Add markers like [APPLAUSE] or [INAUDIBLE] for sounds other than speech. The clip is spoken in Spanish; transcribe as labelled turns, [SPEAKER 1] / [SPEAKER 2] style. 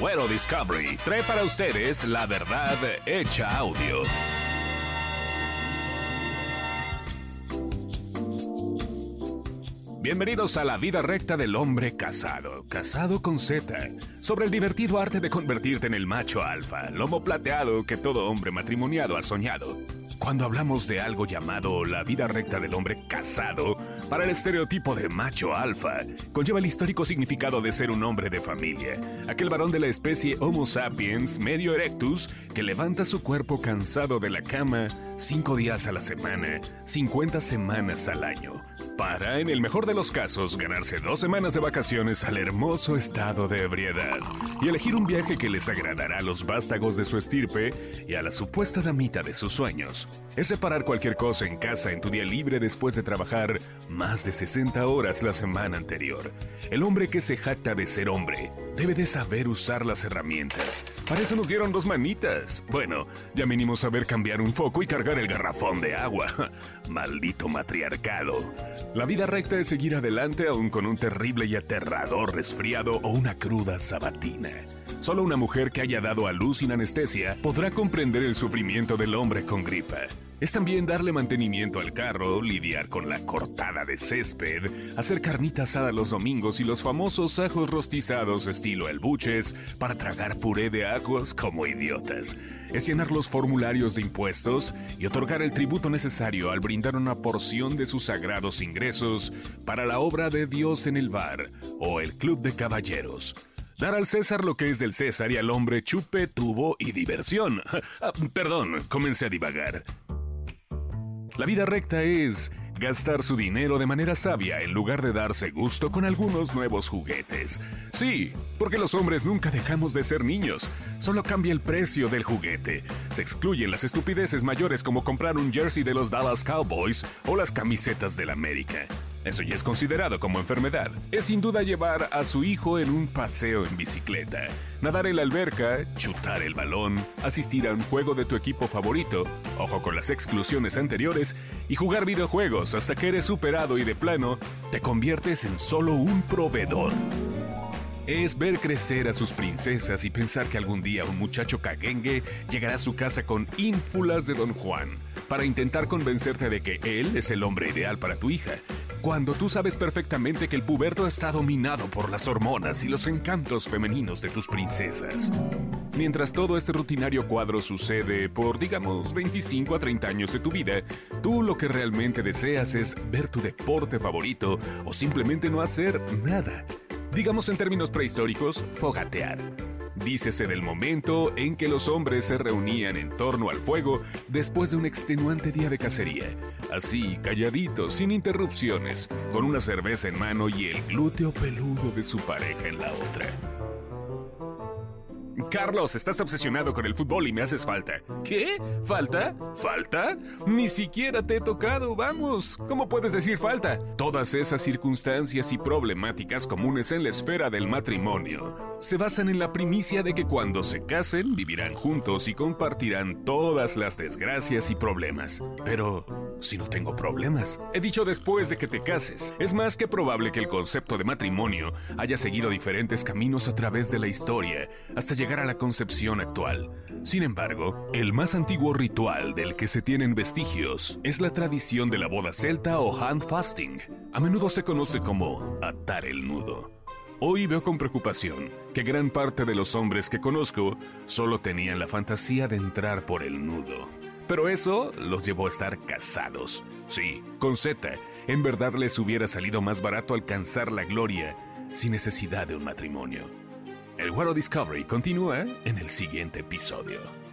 [SPEAKER 1] Güero Discovery trae para ustedes la verdad hecha audio. Bienvenidos a la vida recta del hombre casado, casado con Z, sobre el divertido arte de convertirte en el macho alfa, lomo plateado que todo hombre matrimoniado ha soñado. Cuando hablamos de algo llamado la vida recta del hombre casado, para el estereotipo de macho alfa, conlleva el histórico significado de ser un hombre de familia, aquel varón de la especie Homo sapiens medio erectus que levanta su cuerpo cansado de la cama cinco días a la semana, 50 semanas al año para, en el mejor de los casos, ganarse dos semanas de vacaciones al hermoso estado de ebriedad y elegir un viaje que les agradará a los vástagos de su estirpe y a la supuesta damita de sus sueños. Es reparar cualquier cosa en casa en tu día libre después de trabajar más de 60 horas la semana anterior. El hombre que se jacta de ser hombre debe de saber usar las herramientas. Para eso nos dieron dos manitas. Bueno, ya mínimo saber cambiar un foco y cargar el garrafón de agua. [LAUGHS] Maldito matriarcado. La vida recta es seguir adelante aún con un terrible y aterrador resfriado o una cruda sabatina. Solo una mujer que haya dado a luz sin anestesia podrá comprender el sufrimiento del hombre con gripa. Es también darle mantenimiento al carro, lidiar con la cortada de césped, hacer carnita asada los domingos y los famosos ajos rostizados estilo el buches para tragar puré de ajos como idiotas. Es llenar los formularios de impuestos y otorgar el tributo necesario al brindar una porción de sus sagrados ingresos para la obra de Dios en el bar o el club de caballeros. Dar al César lo que es del César y al hombre chupe, tubo y diversión. [LAUGHS] Ah, perdón, comencé a divagar. La vida recta es gastar su dinero de manera sabia en lugar de darse gusto con algunos nuevos juguetes. Sí, porque los hombres nunca dejamos de ser niños, solo cambia el precio del juguete. Se excluyen las estupideces mayores como comprar un jersey de los Dallas Cowboys o las camisetas del América. Eso ya es considerado como enfermedad. Es sin duda llevar a su hijo en un paseo en bicicleta, nadar en la alberca, chutar el balón, asistir a un juego de tu equipo favorito, ojo con las exclusiones anteriores, y jugar videojuegos hasta que eres superado y de plano te conviertes en solo un proveedor. Es ver crecer a sus princesas y pensar que algún día un muchacho caguengue llegará a su casa con ínfulas de Don Juan para intentar convencerte de que él es el hombre ideal para tu hija cuando tú sabes perfectamente que el puberto está dominado por las hormonas y los encantos femeninos de tus princesas. Mientras todo este rutinario cuadro sucede por, digamos, 25 a 30 años de tu vida, tú lo que realmente deseas es ver tu deporte favorito o simplemente no hacer nada. Digamos en términos prehistóricos, fogatear. Dícese del momento en que los hombres se reunían en torno al fuego después de un extenuante día de cacería. Así, calladitos, sin interrupciones, con una cerveza en mano y el glúteo peludo de su pareja en la otra. Carlos, estás obsesionado con el fútbol y me haces falta. ¿Qué? ¿Falta? ¿Falta? Ni siquiera te he tocado, vamos. ¿Cómo puedes decir falta? Todas esas circunstancias y problemáticas comunes en la esfera del matrimonio se basan en la primicia de que cuando se casen vivirán juntos y compartirán todas las desgracias y problemas. Pero, si no tengo problemas, he dicho después de que te cases, es más que probable que el concepto de matrimonio haya seguido diferentes caminos a través de la historia hasta llegar a la concepción actual. Sin embargo, el más antiguo ritual del que se tienen vestigios es la tradición de la boda celta o hand fasting. A menudo se conoce como atar el nudo. Hoy veo con preocupación que gran parte de los hombres que conozco solo tenían la fantasía de entrar por el nudo. Pero eso los llevó a estar casados. Sí, con Z, en verdad les hubiera salido más barato alcanzar la gloria sin necesidad de un matrimonio. El World Discovery continúa en el siguiente episodio.